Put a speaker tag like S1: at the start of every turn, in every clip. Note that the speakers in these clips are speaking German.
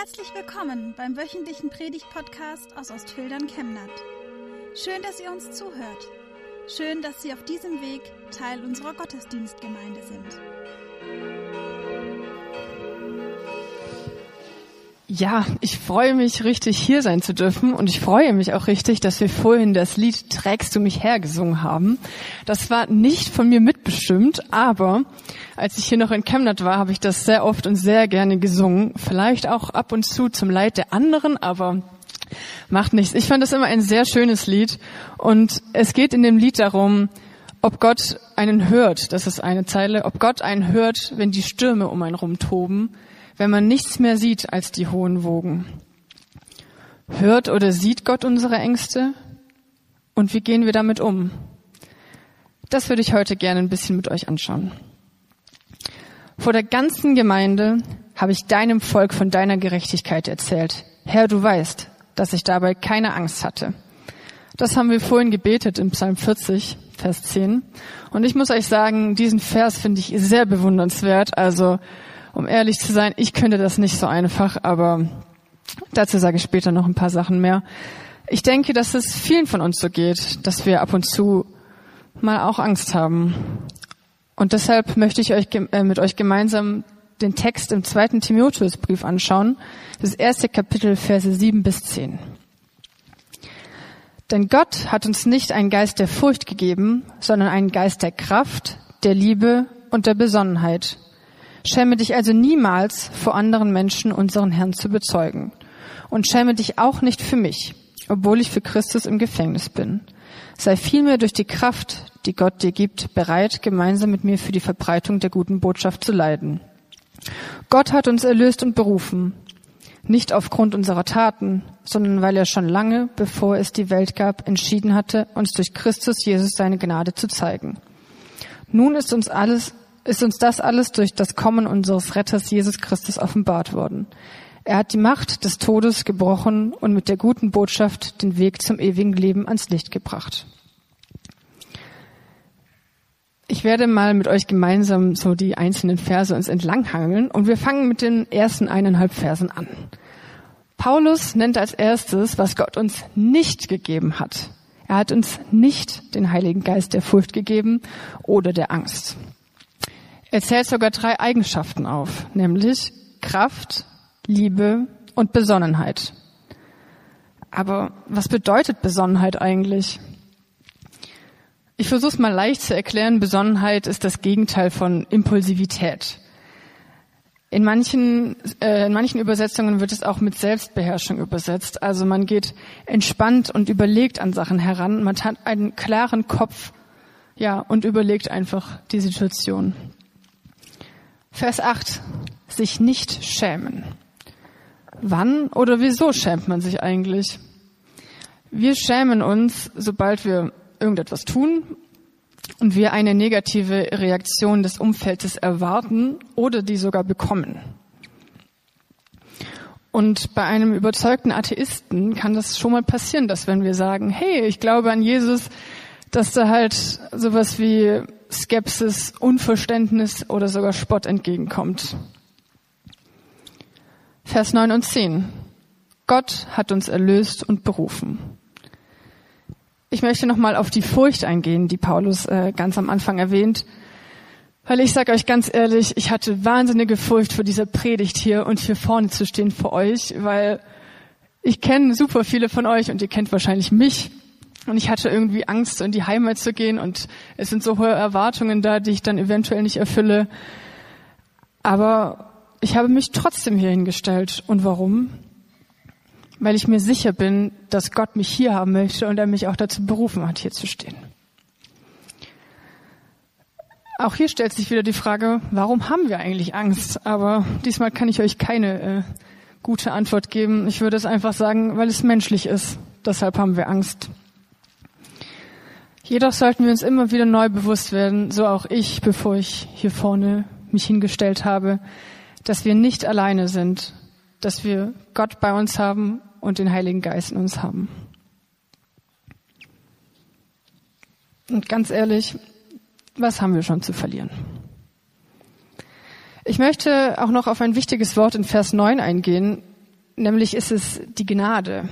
S1: Herzlich willkommen beim wöchentlichen Predigt-Podcast aus Ostfildern Chemnat. Schön, dass ihr uns zuhört. Schön, dass Sie auf diesem Weg Teil unserer Gottesdienstgemeinde sind.
S2: Ja, ich freue mich richtig, hier sein zu dürfen und ich freue mich auch richtig, dass wir vorhin das Lied Trägst du mich her gesungen haben. Das war nicht von mir mitbestimmt, aber als ich hier noch in Chemnat war, habe ich das sehr oft und sehr gerne gesungen. Vielleicht auch ab und zu zum Leid der anderen, aber macht nichts. Ich fand das immer ein sehr schönes Lied und es geht in dem Lied darum, ob Gott einen hört, das ist eine Zeile, ob Gott einen hört, wenn die Stürme um einen rumtoben wenn man nichts mehr sieht als die hohen Wogen? Hört oder sieht Gott unsere Ängste? Und wie gehen wir damit um? Das würde ich heute gerne ein bisschen mit euch anschauen. Vor der ganzen Gemeinde habe ich deinem Volk von deiner Gerechtigkeit erzählt. Herr, du weißt, dass ich dabei keine Angst hatte. Das haben wir vorhin gebetet im Psalm 40, Vers 10. Und ich muss euch sagen, diesen Vers finde ich sehr bewundernswert. Also um ehrlich zu sein, ich könnte das nicht so einfach, aber dazu sage ich später noch ein paar Sachen mehr. Ich denke, dass es vielen von uns so geht, dass wir ab und zu mal auch Angst haben. Und deshalb möchte ich euch äh, mit euch gemeinsam den Text im zweiten Timotheusbrief anschauen, das erste Kapitel, Verse 7 bis 10. Denn Gott hat uns nicht einen Geist der Furcht gegeben, sondern einen Geist der Kraft, der Liebe und der Besonnenheit. Schäme dich also niemals vor anderen Menschen unseren Herrn zu bezeugen. Und schäme dich auch nicht für mich, obwohl ich für Christus im Gefängnis bin. Sei vielmehr durch die Kraft, die Gott dir gibt, bereit, gemeinsam mit mir für die Verbreitung der guten Botschaft zu leiden. Gott hat uns erlöst und berufen, nicht aufgrund unserer Taten, sondern weil er schon lange, bevor es die Welt gab, entschieden hatte, uns durch Christus Jesus seine Gnade zu zeigen. Nun ist uns alles ist uns das alles durch das Kommen unseres Retters Jesus Christus offenbart worden. Er hat die Macht des Todes gebrochen und mit der guten Botschaft den Weg zum ewigen Leben ans Licht gebracht. Ich werde mal mit euch gemeinsam so die einzelnen Verse uns entlanghangeln und wir fangen mit den ersten eineinhalb Versen an. Paulus nennt als erstes, was Gott uns nicht gegeben hat. Er hat uns nicht den Heiligen Geist der Furcht gegeben oder der Angst. Er zählt sogar drei Eigenschaften auf, nämlich Kraft, Liebe und Besonnenheit. Aber was bedeutet Besonnenheit eigentlich? Ich versuche es mal leicht zu erklären. Besonnenheit ist das Gegenteil von Impulsivität. In manchen, äh, in manchen Übersetzungen wird es auch mit Selbstbeherrschung übersetzt. Also man geht entspannt und überlegt an Sachen heran. Man hat einen klaren Kopf, ja, und überlegt einfach die Situation. Vers 8. Sich nicht schämen. Wann oder wieso schämt man sich eigentlich? Wir schämen uns, sobald wir irgendetwas tun und wir eine negative Reaktion des Umfeldes erwarten oder die sogar bekommen. Und bei einem überzeugten Atheisten kann das schon mal passieren, dass wenn wir sagen, hey, ich glaube an Jesus, dass da halt sowas wie Skepsis, Unverständnis oder sogar Spott entgegenkommt. Vers 9 und 10. Gott hat uns erlöst und berufen. Ich möchte nochmal auf die Furcht eingehen, die Paulus äh, ganz am Anfang erwähnt. Weil ich sage euch ganz ehrlich, ich hatte wahnsinnige Furcht vor dieser Predigt hier und hier vorne zu stehen vor euch, weil ich kenne super viele von euch und ihr kennt wahrscheinlich mich. Und ich hatte irgendwie Angst, in die Heimat zu gehen und es sind so hohe Erwartungen da, die ich dann eventuell nicht erfülle. Aber ich habe mich trotzdem hier hingestellt. Und warum? Weil ich mir sicher bin, dass Gott mich hier haben möchte und er mich auch dazu berufen hat, hier zu stehen. Auch hier stellt sich wieder die Frage, warum haben wir eigentlich Angst? Aber diesmal kann ich euch keine äh, gute Antwort geben. Ich würde es einfach sagen, weil es menschlich ist. Deshalb haben wir Angst. Jedoch sollten wir uns immer wieder neu bewusst werden, so auch ich, bevor ich hier vorne mich hingestellt habe, dass wir nicht alleine sind, dass wir Gott bei uns haben und den Heiligen Geist in uns haben. Und ganz ehrlich, was haben wir schon zu verlieren? Ich möchte auch noch auf ein wichtiges Wort in Vers 9 eingehen. Nämlich ist es die Gnade.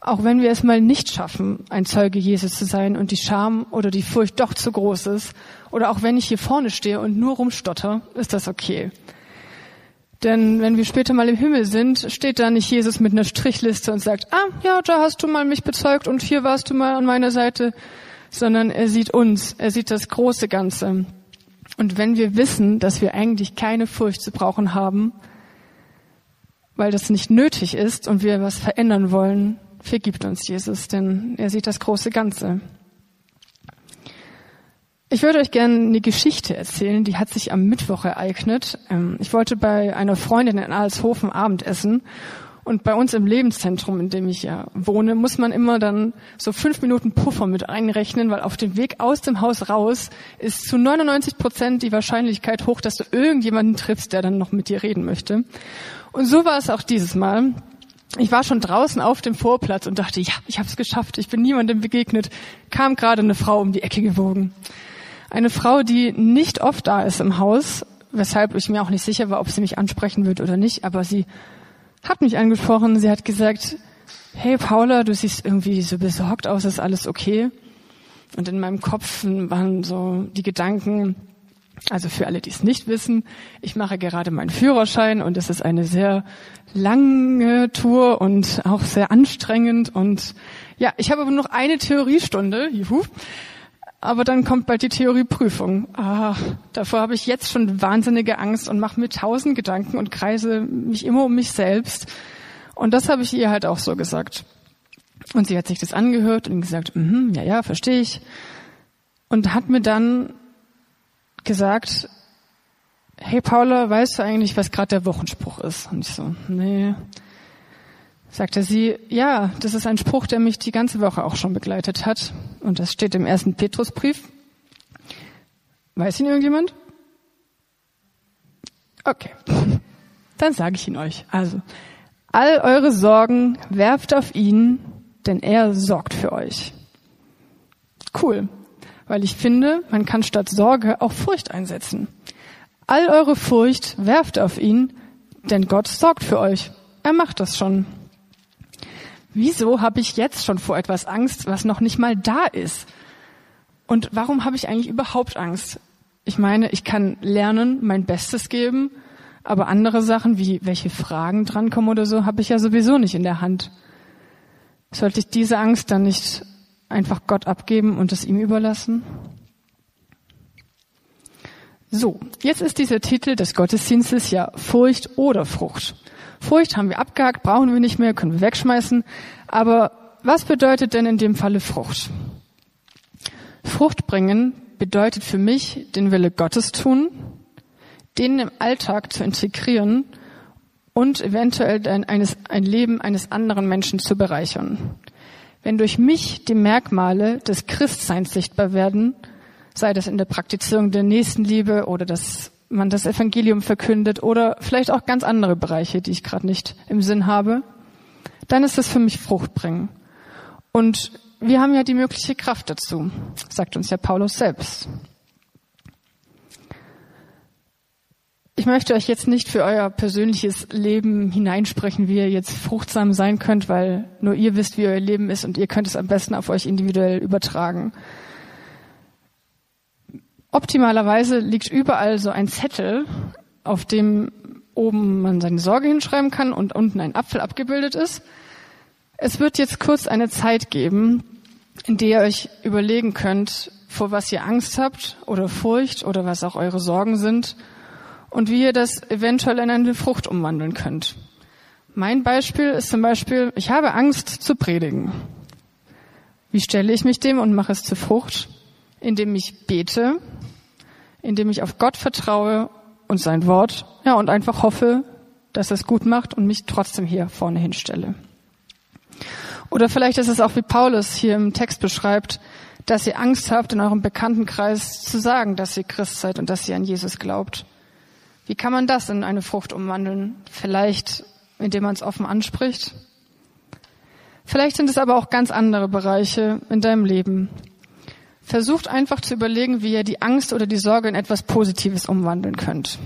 S2: Auch wenn wir es mal nicht schaffen, ein Zeuge Jesus zu sein und die Scham oder die Furcht doch zu groß ist, oder auch wenn ich hier vorne stehe und nur rumstotter, ist das okay. Denn wenn wir später mal im Himmel sind, steht da nicht Jesus mit einer Strichliste und sagt, ah, ja, da hast du mal mich bezeugt und hier warst du mal an meiner Seite, sondern er sieht uns, er sieht das große Ganze. Und wenn wir wissen, dass wir eigentlich keine Furcht zu brauchen haben, weil das nicht nötig ist und wir was verändern wollen, vergibt uns Jesus, denn er sieht das große Ganze. Ich würde euch gerne eine Geschichte erzählen, die hat sich am Mittwoch ereignet. Ähm, ich wollte bei einer Freundin in Alshofen Abendessen und bei uns im Lebenszentrum, in dem ich ja wohne, muss man immer dann so fünf Minuten Puffer mit einrechnen, weil auf dem Weg aus dem Haus raus ist zu 99 Prozent die Wahrscheinlichkeit hoch, dass du irgendjemanden triffst, der dann noch mit dir reden möchte. Und so war es auch dieses Mal. Ich war schon draußen auf dem Vorplatz und dachte, ja, ich habe es geschafft, ich bin niemandem begegnet, kam gerade eine Frau um die Ecke gewogen. Eine Frau, die nicht oft da ist im Haus, weshalb ich mir auch nicht sicher war, ob sie mich ansprechen wird oder nicht, aber sie hat mich angesprochen, sie hat gesagt, hey Paula, du siehst irgendwie so besorgt aus, ist alles okay? Und in meinem Kopf waren so die Gedanken, also für alle, die es nicht wissen, ich mache gerade meinen Führerschein und es ist eine sehr lange Tour und auch sehr anstrengend und ja, ich habe aber noch eine Theoriestunde, juhu, aber dann kommt bald die Theorieprüfung. Ah, davor habe ich jetzt schon wahnsinnige Angst und mache mir tausend Gedanken und kreise mich immer um mich selbst. Und das habe ich ihr halt auch so gesagt. Und sie hat sich das angehört und gesagt, mm, ja, ja, verstehe ich. Und hat mir dann gesagt, hey Paula, weißt du eigentlich, was gerade der Wochenspruch ist? Und ich so, nee sagte sie, ja, das ist ein Spruch, der mich die ganze Woche auch schon begleitet hat. Und das steht im ersten Petrusbrief. Weiß ihn irgendjemand? Okay, dann sage ich ihn euch. Also, all eure Sorgen werft auf ihn, denn er sorgt für euch. Cool, weil ich finde, man kann statt Sorge auch Furcht einsetzen. All eure Furcht werft auf ihn, denn Gott sorgt für euch. Er macht das schon. Wieso habe ich jetzt schon vor etwas Angst, was noch nicht mal da ist? Und warum habe ich eigentlich überhaupt Angst? Ich meine, ich kann lernen, mein Bestes geben, aber andere Sachen wie welche Fragen drankommen oder so, habe ich ja sowieso nicht in der Hand. Sollte ich diese Angst dann nicht einfach Gott abgeben und es ihm überlassen? So, jetzt ist dieser Titel des Gottesdienstes ja Furcht oder Frucht. Furcht haben wir abgehakt, brauchen wir nicht mehr, können wir wegschmeißen. Aber was bedeutet denn in dem Falle Frucht? Frucht bringen bedeutet für mich, den Wille Gottes tun, den im Alltag zu integrieren und eventuell ein, eines, ein Leben eines anderen Menschen zu bereichern. Wenn durch mich die Merkmale des Christseins sichtbar werden, sei das in der Praktizierung der Nächstenliebe oder das man das Evangelium verkündet oder vielleicht auch ganz andere Bereiche, die ich gerade nicht im Sinn habe, dann ist das für mich Frucht bringen. Und wir haben ja die mögliche Kraft dazu, sagt uns ja Paulus selbst. Ich möchte euch jetzt nicht für euer persönliches Leben hineinsprechen, wie ihr jetzt fruchtsam sein könnt, weil nur ihr wisst, wie euer Leben ist und ihr könnt es am besten auf euch individuell übertragen. Optimalerweise liegt überall so ein Zettel, auf dem oben man seine Sorge hinschreiben kann und unten ein Apfel abgebildet ist. Es wird jetzt kurz eine Zeit geben, in der ihr euch überlegen könnt, vor was ihr Angst habt oder Furcht oder was auch eure Sorgen sind und wie ihr das eventuell in eine Frucht umwandeln könnt. Mein Beispiel ist zum Beispiel, ich habe Angst zu predigen. Wie stelle ich mich dem und mache es zur Frucht? Indem ich bete, indem ich auf Gott vertraue und sein Wort, ja, und einfach hoffe, dass es gut macht und mich trotzdem hier vorne hinstelle. Oder vielleicht ist es auch wie Paulus hier im Text beschreibt, dass ihr Angst habt, in eurem Bekanntenkreis zu sagen, dass ihr Christ seid und dass ihr an Jesus glaubt. Wie kann man das in eine Frucht umwandeln? Vielleicht, indem man es offen anspricht? Vielleicht sind es aber auch ganz andere Bereiche in deinem Leben, Versucht einfach zu überlegen, wie ihr die Angst oder die Sorge in etwas Positives umwandeln könnt.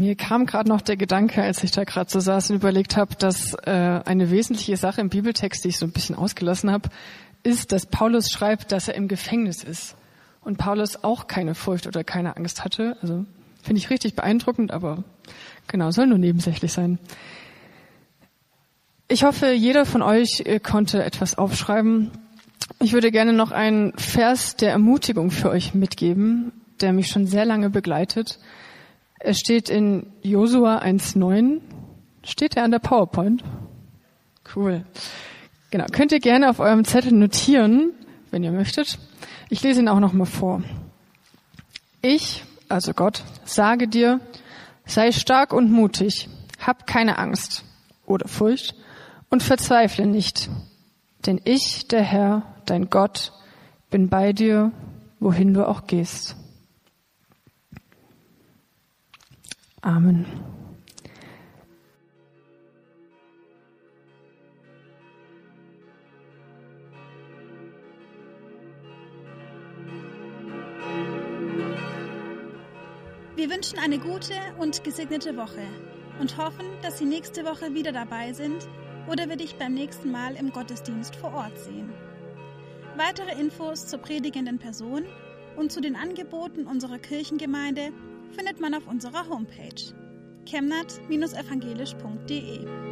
S2: Mir kam gerade noch der Gedanke, als ich da gerade so saß und überlegt habe, dass äh, eine wesentliche Sache im Bibeltext, die ich so ein bisschen ausgelassen habe, ist, dass Paulus schreibt, dass er im Gefängnis ist und Paulus auch keine Furcht oder keine Angst hatte. Also finde ich richtig beeindruckend, aber genau, soll nur nebensächlich sein. Ich hoffe, jeder von euch äh, konnte etwas aufschreiben. Ich würde gerne noch einen Vers der Ermutigung für euch mitgeben, der mich schon sehr lange begleitet. Es steht in Josua 1,9. Steht er an der PowerPoint? Cool. Genau. Könnt ihr gerne auf eurem Zettel notieren, wenn ihr möchtet. Ich lese ihn auch nochmal vor. Ich, also Gott, sage dir, sei stark und mutig, hab keine Angst oder Furcht und verzweifle nicht. Denn ich, der Herr, dein Gott, bin bei dir, wohin du auch gehst. Amen.
S1: Wir wünschen eine gute und gesegnete Woche und hoffen, dass Sie nächste Woche wieder dabei sind oder wir dich beim nächsten Mal im Gottesdienst vor Ort sehen. Weitere Infos zur predigenden Person und zu den Angeboten unserer Kirchengemeinde findet man auf unserer Homepage chemnat-evangelisch.de.